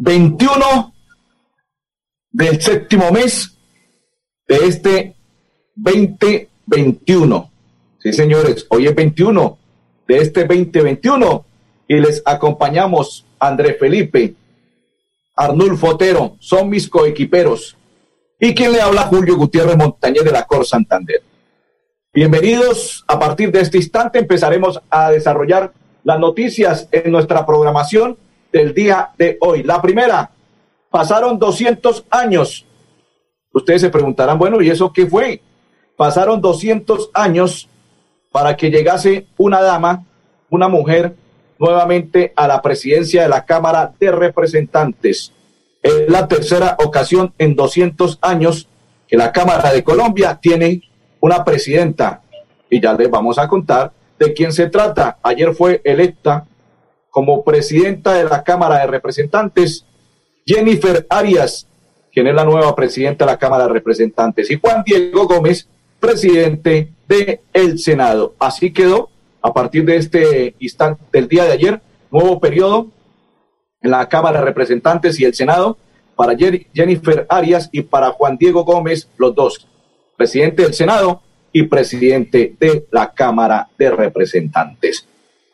21 del séptimo mes de este 2021. Sí, señores, hoy es 21 de este 2021 y les acompañamos André Felipe, Arnulfo Otero, son mis coequiperos. ¿Y quien le habla? Julio Gutiérrez Montañez de la Cor Santander. Bienvenidos. A partir de este instante empezaremos a desarrollar las noticias en nuestra programación del día de hoy. La primera, pasaron 200 años. Ustedes se preguntarán, bueno, ¿y eso qué fue? Pasaron 200 años para que llegase una dama, una mujer, nuevamente a la presidencia de la Cámara de Representantes. Es la tercera ocasión en 200 años que la Cámara de Colombia tiene una presidenta. Y ya les vamos a contar de quién se trata. Ayer fue electa como presidenta de la Cámara de Representantes, Jennifer Arias, quien es la nueva presidenta de la Cámara de Representantes, y Juan Diego Gómez, presidente del el Senado. Así quedó a partir de este instante del día de ayer, nuevo periodo en la Cámara de Representantes y el Senado para Jennifer Arias y para Juan Diego Gómez, los dos, presidente del Senado y presidente de la Cámara de Representantes.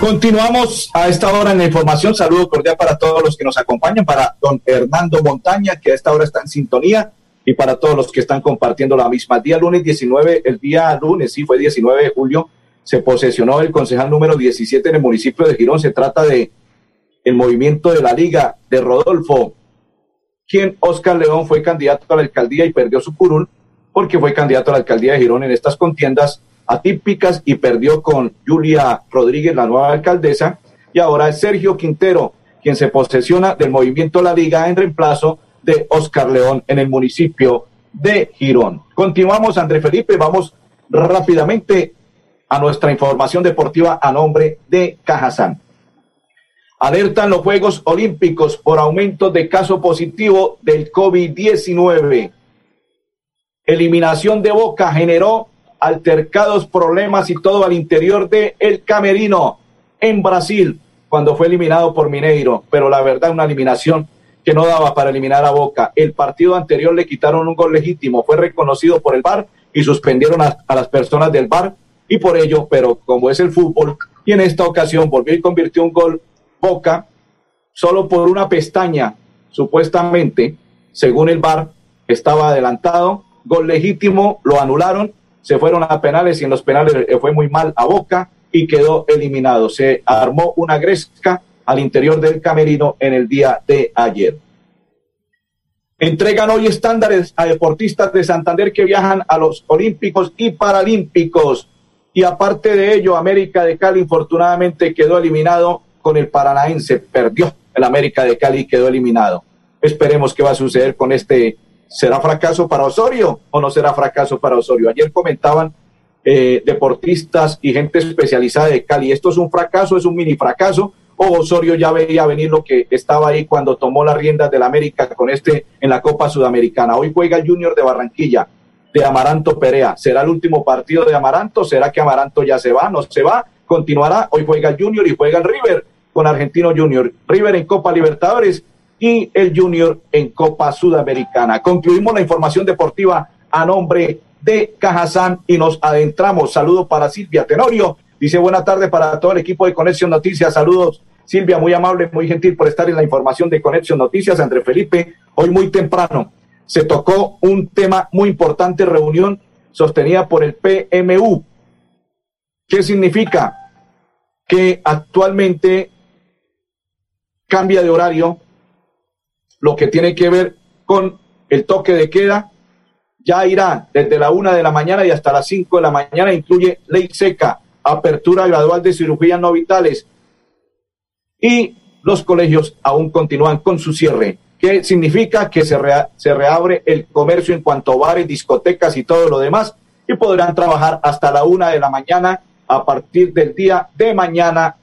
Continuamos a esta hora en la información. Saludo cordial para todos los que nos acompañan, para don Hernando Montaña, que a esta hora está en sintonía, y para todos los que están compartiendo la misma. Día lunes 19, el día lunes, sí, fue 19 de julio, se posesionó el concejal número 17 en el municipio de Girón. Se trata de el movimiento de la Liga de Rodolfo, quien Oscar León fue candidato a la alcaldía y perdió su curul porque fue candidato a la alcaldía de Girón en estas contiendas atípicas y perdió con Julia Rodríguez, la nueva alcaldesa, y ahora es Sergio Quintero quien se posesiona del movimiento La Liga en reemplazo de Oscar León en el municipio de Girón. Continuamos, André Felipe, vamos rápidamente a nuestra información deportiva a nombre de Cajazán. Alertan los Juegos Olímpicos por aumento de caso positivo del COVID-19. Eliminación de Boca generó altercados, problemas y todo al interior de El Camerino en Brasil cuando fue eliminado por Mineiro, pero la verdad una eliminación que no daba para eliminar a Boca. El partido anterior le quitaron un gol legítimo, fue reconocido por el VAR y suspendieron a, las personas del VAR y por ello, pero como es el fútbol, y en esta ocasión volvió y convirtió un gol Boca solo por una pestaña, supuestamente, según el VAR, estaba adelantado, gol legítimo, lo anularon se fueron a penales y en los penales fue muy mal a Boca y quedó eliminado. Se armó una gresca al interior del camerino en el día de ayer. Entregan hoy estándares a deportistas de Santander que viajan a los Olímpicos y Paralímpicos. Y aparte de ello, América de Cali infortunadamente quedó eliminado con el Paranaense. Perdió el América de Cali y quedó eliminado. Esperemos qué va a suceder con este ¿Será fracaso para Osorio o no será fracaso para Osorio? Ayer comentaban eh, deportistas y gente especializada de Cali, ¿esto es un fracaso, es un mini fracaso? ¿O Osorio ya veía venir lo que estaba ahí cuando tomó las riendas del América con este en la Copa Sudamericana? Hoy juega el Junior de Barranquilla, de Amaranto Perea. ¿Será el último partido de Amaranto? ¿Será que Amaranto ya se va? ¿No se va? ¿Continuará? Hoy juega el Junior y juega el River con Argentino Junior. River en Copa Libertadores y el Junior en Copa Sudamericana. Concluimos la información deportiva a nombre de Cajazán y nos adentramos. Saludos para Silvia Tenorio. Dice buena tarde para todo el equipo de Conexión Noticias. Saludos, Silvia, muy amable, muy gentil por estar en la información de Conexión Noticias. André Felipe, hoy muy temprano se tocó un tema muy importante, reunión sostenida por el PMU. ¿Qué significa? Que actualmente cambia de horario lo que tiene que ver con el toque de queda, ya irá desde la una de la mañana y hasta las cinco de la mañana, incluye ley seca, apertura gradual de cirugías no vitales y los colegios aún continúan con su cierre. ¿Qué significa? Que se, se reabre el comercio en cuanto a bares, discotecas y todo lo demás y podrán trabajar hasta la una de la mañana a partir del día de mañana,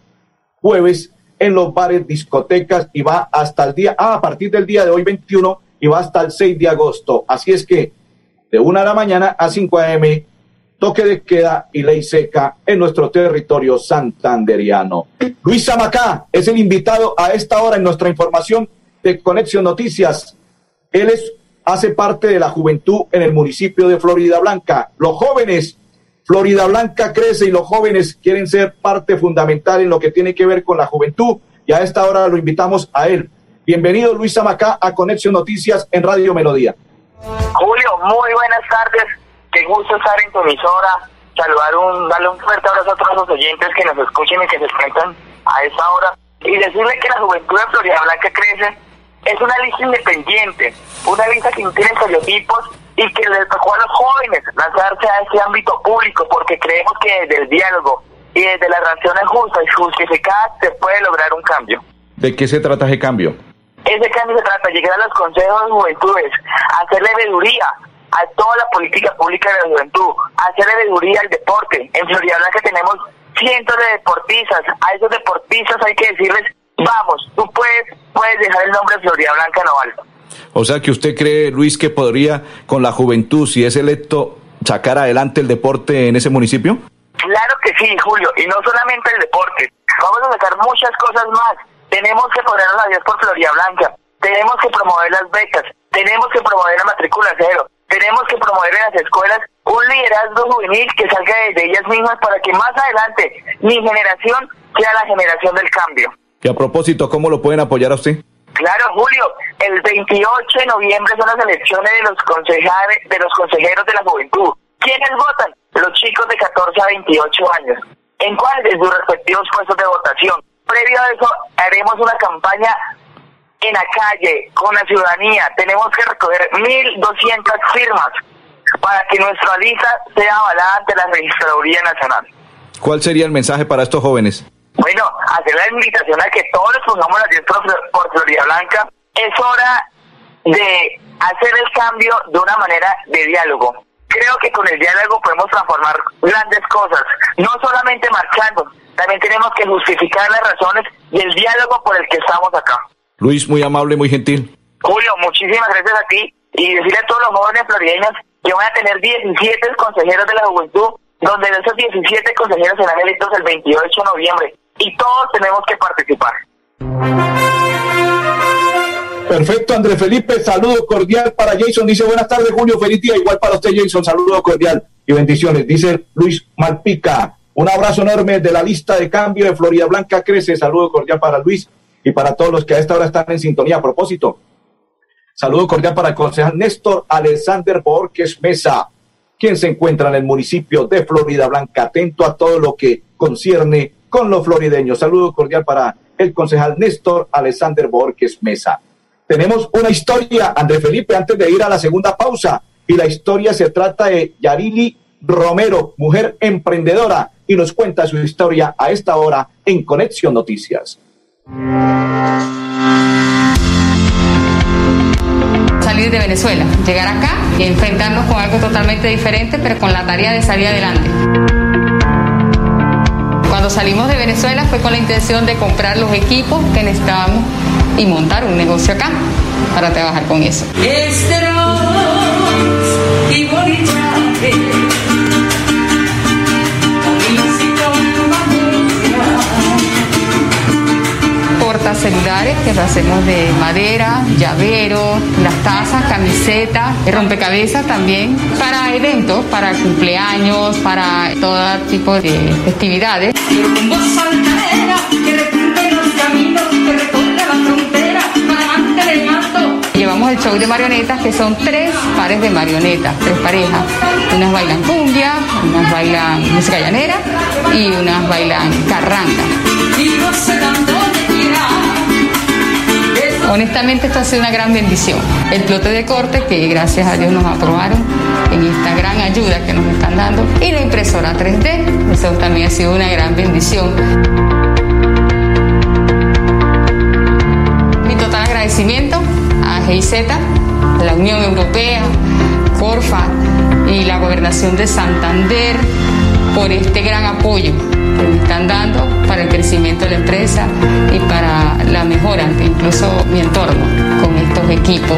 jueves en los bares, discotecas y va hasta el día, ah, a partir del día de hoy 21 y va hasta el 6 de agosto. Así es que de 1 de la mañana a 5 a.m., toque de queda y ley seca en nuestro territorio santanderiano. Luis Zamacá es el invitado a esta hora en nuestra información de Conexión Noticias. Él es, hace parte de la juventud en el municipio de Florida Blanca. Los jóvenes Florida Blanca crece y los jóvenes quieren ser parte fundamental en lo que tiene que ver con la juventud y a esta hora lo invitamos a él. Bienvenido Luis Zamacá a Conexión Noticias en Radio Melodía. Julio, muy buenas tardes. Qué gusto estar en tu emisora. Saludar un, darle un fuerte abrazo a todos los oyentes que nos escuchen y que se cuentan a esta hora. Y decirle que la juventud de Florida Blanca crece es una lista independiente, una lista que no tiene estereotipos y que le tocó a los jóvenes lanzarse a este ámbito público porque creemos que desde el diálogo y desde las relaciones justas y justificadas se puede lograr un cambio. ¿De qué se trata ese cambio? Ese cambio se trata de llegar a los consejos de juventudes, hacerle veeduría a toda la política pública de la juventud, hacerle veeduría al deporte. En Florida Blanca tenemos cientos de deportistas, a esos deportistas hay que decirles, vamos, tú puedes, puedes dejar el nombre de Florida Blanca en. O sea que usted cree, Luis, que podría con la juventud, si es electo, sacar adelante el deporte en ese municipio? Claro que sí, Julio, y no solamente el deporte. Vamos a sacar muchas cosas más. Tenemos que ponernos a Dios por Florida Blanca. Tenemos que promover las becas. Tenemos que promover la matrícula cero. Tenemos que promover en las escuelas un liderazgo juvenil que salga de ellas mismas para que más adelante mi generación sea la generación del cambio. Y a propósito, ¿cómo lo pueden apoyar a usted? Claro, Julio, el 28 de noviembre son las elecciones de los concejales, de los consejeros de la juventud. ¿Quiénes votan? Los chicos de 14 a 28 años. ¿En cuáles de sus respectivos puestos de votación? Previo a eso, haremos una campaña en la calle, con la ciudadanía. Tenemos que recoger 1.200 firmas para que nuestra lista sea avalada ante la Registraduría Nacional. ¿Cuál sería el mensaje para estos jóvenes? Bueno, hacer la invitación a que todos nos pongamos las 10 por, por Florida Blanca. Es hora de hacer el cambio de una manera de diálogo. Creo que con el diálogo podemos transformar grandes cosas, no solamente marchando, también tenemos que justificar las razones y el diálogo por el que estamos acá. Luis, muy amable, muy gentil. Julio, muchísimas gracias a ti y decirle a todos los jóvenes florideños que van a tener 17 consejeros de la juventud, donde de esos 17 consejeros serán electos el 28 de noviembre y todos tenemos que participar. Perfecto, Andrés Felipe, saludo cordial para Jason. Dice buenas tardes, Julio, feliz día. Igual para usted, Jason, saludo cordial y bendiciones. Dice Luis Malpica, un abrazo enorme de la lista de cambio de Florida Blanca Crece. Saludo cordial para Luis y para todos los que a esta hora están en sintonía. A propósito, saludo cordial para el concejal Néstor Alexander Borges Mesa, quien se encuentra en el municipio de Florida Blanca, atento a todo lo que concierne con los florideños. Saludo cordial para el concejal Néstor Alexander Borges Mesa. Tenemos una historia, André Felipe, antes de ir a la segunda pausa. Y la historia se trata de Yarili Romero, mujer emprendedora, y nos cuenta su historia a esta hora en Conexión Noticias. Salir de Venezuela, llegar acá y enfrentarnos con algo totalmente diferente, pero con la tarea de salir adelante. Cuando salimos de Venezuela fue con la intención de comprar los equipos que necesitábamos y montar un negocio acá para trabajar con eso. Celulares que hacemos de madera, llavero, las tazas, camisetas, rompecabezas también, para eventos, para cumpleaños, para todo tipo de festividades. Llevamos el show de marionetas, que son tres pares de marionetas, tres parejas. Unas bailan cumbia, unas bailan música llanera y unas bailan carranga. Honestamente esto ha sido una gran bendición. El plote de corte, que gracias a Dios nos aprobaron en esta gran ayuda que nos están dando, y la impresora 3D, eso también ha sido una gran bendición. Mi total agradecimiento a GIZ, la Unión Europea, Corfa y la Gobernación de Santander por este gran apoyo me están dando para el crecimiento de la empresa y para la mejora incluso mi entorno con estos equipos.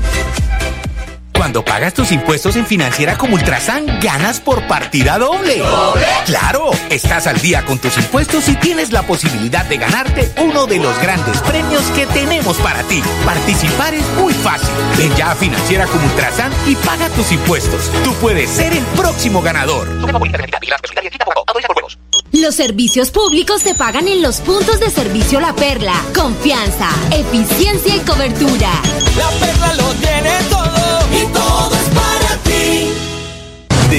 Cuando pagas tus impuestos en Financiera como Ultrasan, ganas por partida doble. ¿Doble? ¡Claro! Estás al día con tus impuestos y tienes la posibilidad de ganarte uno de los grandes premios que tenemos para ti. Participar es muy fácil. Ven ya a Financiera como Ultrasan y paga tus impuestos. Tú puedes ser el próximo ganador. Los servicios públicos se pagan en los puntos de servicio La Perla. Confianza, eficiencia y cobertura. La Perla lo tiene todo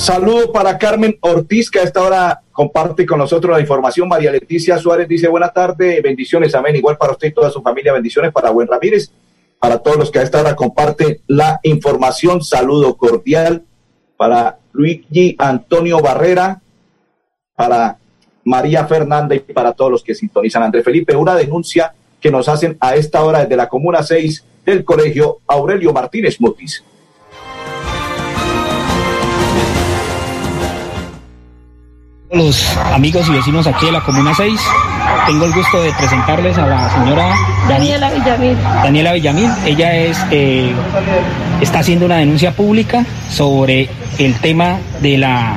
Saludo para Carmen Ortiz, que a esta hora comparte con nosotros la información. María Leticia Suárez dice, buenas tardes, bendiciones, amén. Igual para usted y toda su familia, bendiciones para Buen Ramírez, para todos los que a esta hora comparten la información. Saludo cordial para Luigi Antonio Barrera, para María Fernández y para todos los que sintonizan. André Felipe, una denuncia que nos hacen a esta hora desde la Comuna 6 del Colegio Aurelio Martínez Mutis. Los amigos y vecinos aquí de la Comuna 6, tengo el gusto de presentarles a la señora Daniela Villamil. Daniela Villamil. Ella es, eh, está haciendo una denuncia pública sobre el tema de la,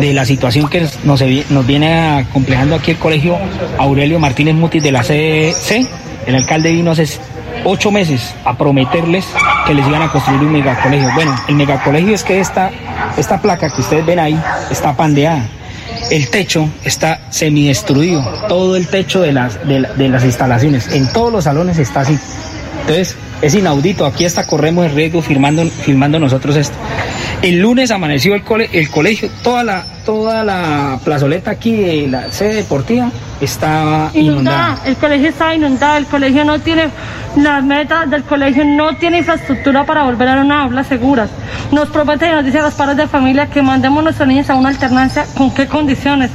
de la situación que nos, nos viene acomplejando aquí el colegio Aurelio Martínez Mutis de la CC. El alcalde vino hace ocho meses a prometerles que les iban a construir un megacolegio. Bueno, el megacolegio es que esta, esta placa que ustedes ven ahí está pandeada. El techo está semidestruido, todo el techo de las, de, de las instalaciones, en todos los salones está así. Entonces, es inaudito, aquí hasta corremos el riesgo firmando, firmando nosotros esto. El lunes amaneció el, cole, el colegio, toda la, toda la plazoleta aquí de la sede deportiva estaba inundada. inundada. El colegio estaba inundado, el colegio no tiene, las metas del colegio no tiene infraestructura para volver a una aula seguras. Nos promete y nos dice a los padres de familia que mandemos a nuestros niños a una alternancia, ¿con qué condiciones?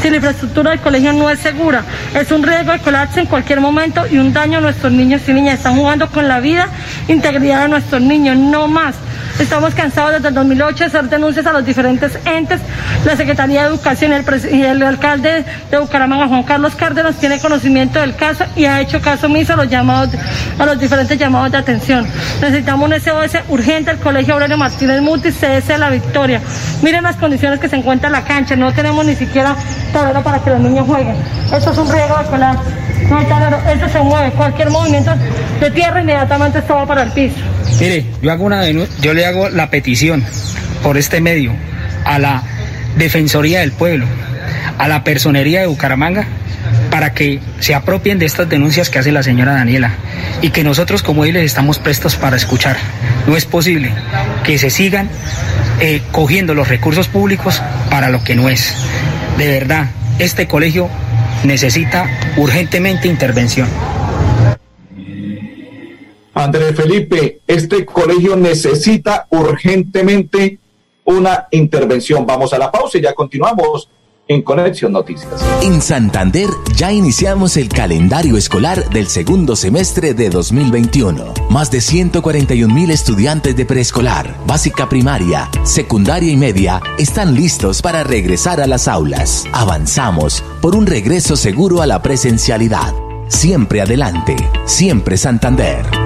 Si la infraestructura del colegio no es segura, es un riesgo de colapso en cualquier momento y un daño a nuestros niños y niñas. Están jugando con la vida, integridad de nuestros niños, no más. Estamos cansados desde el 2008 de hacer denuncias a los diferentes entes. La Secretaría de Educación y el alcalde de Bucaramanga, Juan Carlos Cárdenas, tiene conocimiento del caso y ha hecho caso omiso a los llamados, a los diferentes llamados de atención. Necesitamos un SOS urgente al Colegio Aurelio Martínez Mutis, CS La Victoria. Miren las condiciones que se encuentra en la cancha, no tenemos ni siquiera tablero para que los niños jueguen. Eso es un riesgo de colar. No hay taladro, eso se mueve. Cualquier movimiento de tierra inmediatamente esto va para el piso. Mire, yo hago una yo le hago la petición por este medio a la Defensoría del Pueblo, a la Personería de Bucaramanga, para que se apropien de estas denuncias que hace la señora Daniela y que nosotros como él estamos prestos para escuchar. No es posible que se sigan eh, cogiendo los recursos públicos para lo que no es. De verdad, este colegio necesita urgentemente intervención. Andrés Felipe, este colegio necesita urgentemente una intervención. Vamos a la pausa y ya continuamos en Conexión Noticias. En Santander ya iniciamos el calendario escolar del segundo semestre de 2021. Más de 141 mil estudiantes de preescolar, básica primaria, secundaria y media están listos para regresar a las aulas. Avanzamos por un regreso seguro a la presencialidad. Siempre adelante, siempre Santander.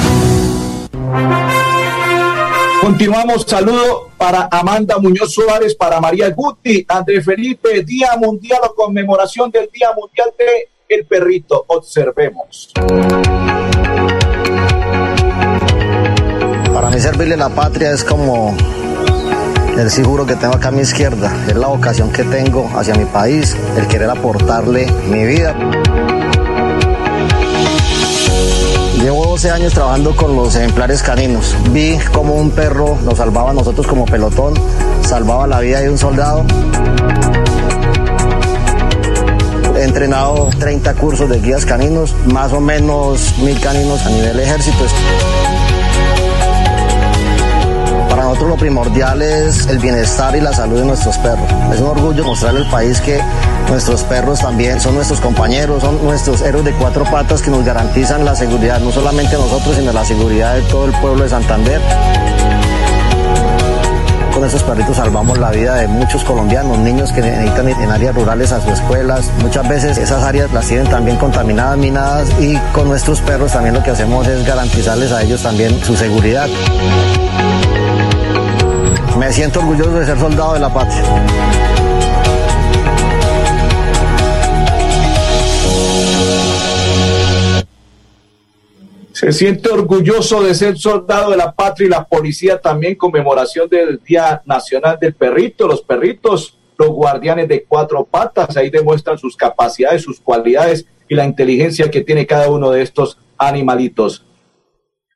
Continuamos, saludo para Amanda Muñoz Suárez, para María Guti, André Felipe, Día Mundial o conmemoración del Día Mundial de el Perrito. Observemos. Para mí servirle la patria es como el seguro que tengo acá a mi izquierda, es la vocación que tengo hacia mi país, el querer aportarle mi vida. Llevo 12 años trabajando con los ejemplares caninos. Vi cómo un perro nos salvaba a nosotros como pelotón, salvaba la vida de un soldado. He entrenado 30 cursos de guías caninos, más o menos mil caninos a nivel ejército. Para nosotros lo primordial es el bienestar y la salud de nuestros perros. Es un orgullo mostrarle al país que nuestros perros también son nuestros compañeros, son nuestros héroes de cuatro patas que nos garantizan la seguridad, no solamente nosotros, sino la seguridad de todo el pueblo de Santander. Con estos perritos salvamos la vida de muchos colombianos, niños que necesitan ir en áreas rurales a sus escuelas. Muchas veces esas áreas las tienen también contaminadas, minadas y con nuestros perros también lo que hacemos es garantizarles a ellos también su seguridad. Me siento orgulloso de ser soldado de la patria. Se siente orgulloso de ser soldado de la patria y la policía también conmemoración del Día Nacional del Perrito. Los perritos, los guardianes de cuatro patas, ahí demuestran sus capacidades, sus cualidades y la inteligencia que tiene cada uno de estos animalitos.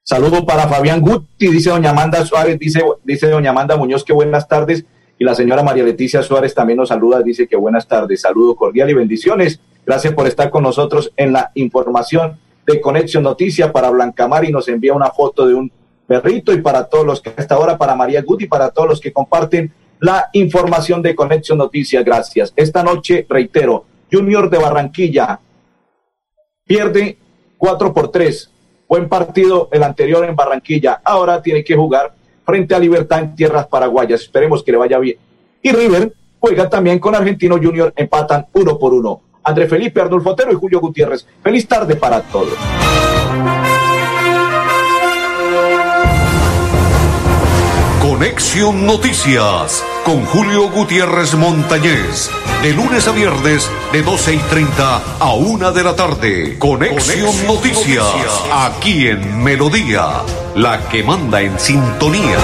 Saludo para Fabián Guti, dice doña Amanda Suárez, dice, dice doña Amanda Muñoz que buenas tardes. Y la señora María Leticia Suárez también nos saluda, dice que buenas tardes. Saludo cordial y bendiciones. Gracias por estar con nosotros en la información de Conexión Noticia para Blancamar y nos envía una foto de un perrito y para todos los que hasta ahora, para María Guti, para todos los que comparten la información de Conexión Noticia. Gracias. Esta noche, reitero, Junior de Barranquilla pierde 4 por 3 Buen partido el anterior en Barranquilla. Ahora tiene que jugar frente a Libertad en tierras paraguayas. Esperemos que le vaya bien. Y River juega también con Argentino Junior. Empatan uno por uno. André Felipe, Arnulfo Otero y Julio Gutiérrez. Feliz tarde para todos. Conexión Noticias con Julio Gutiérrez Montañez. De lunes a viernes, de 12 y 30 a 1 de la tarde. Conexión, Noticias, aquí en Melodía, la que manda en sintonía.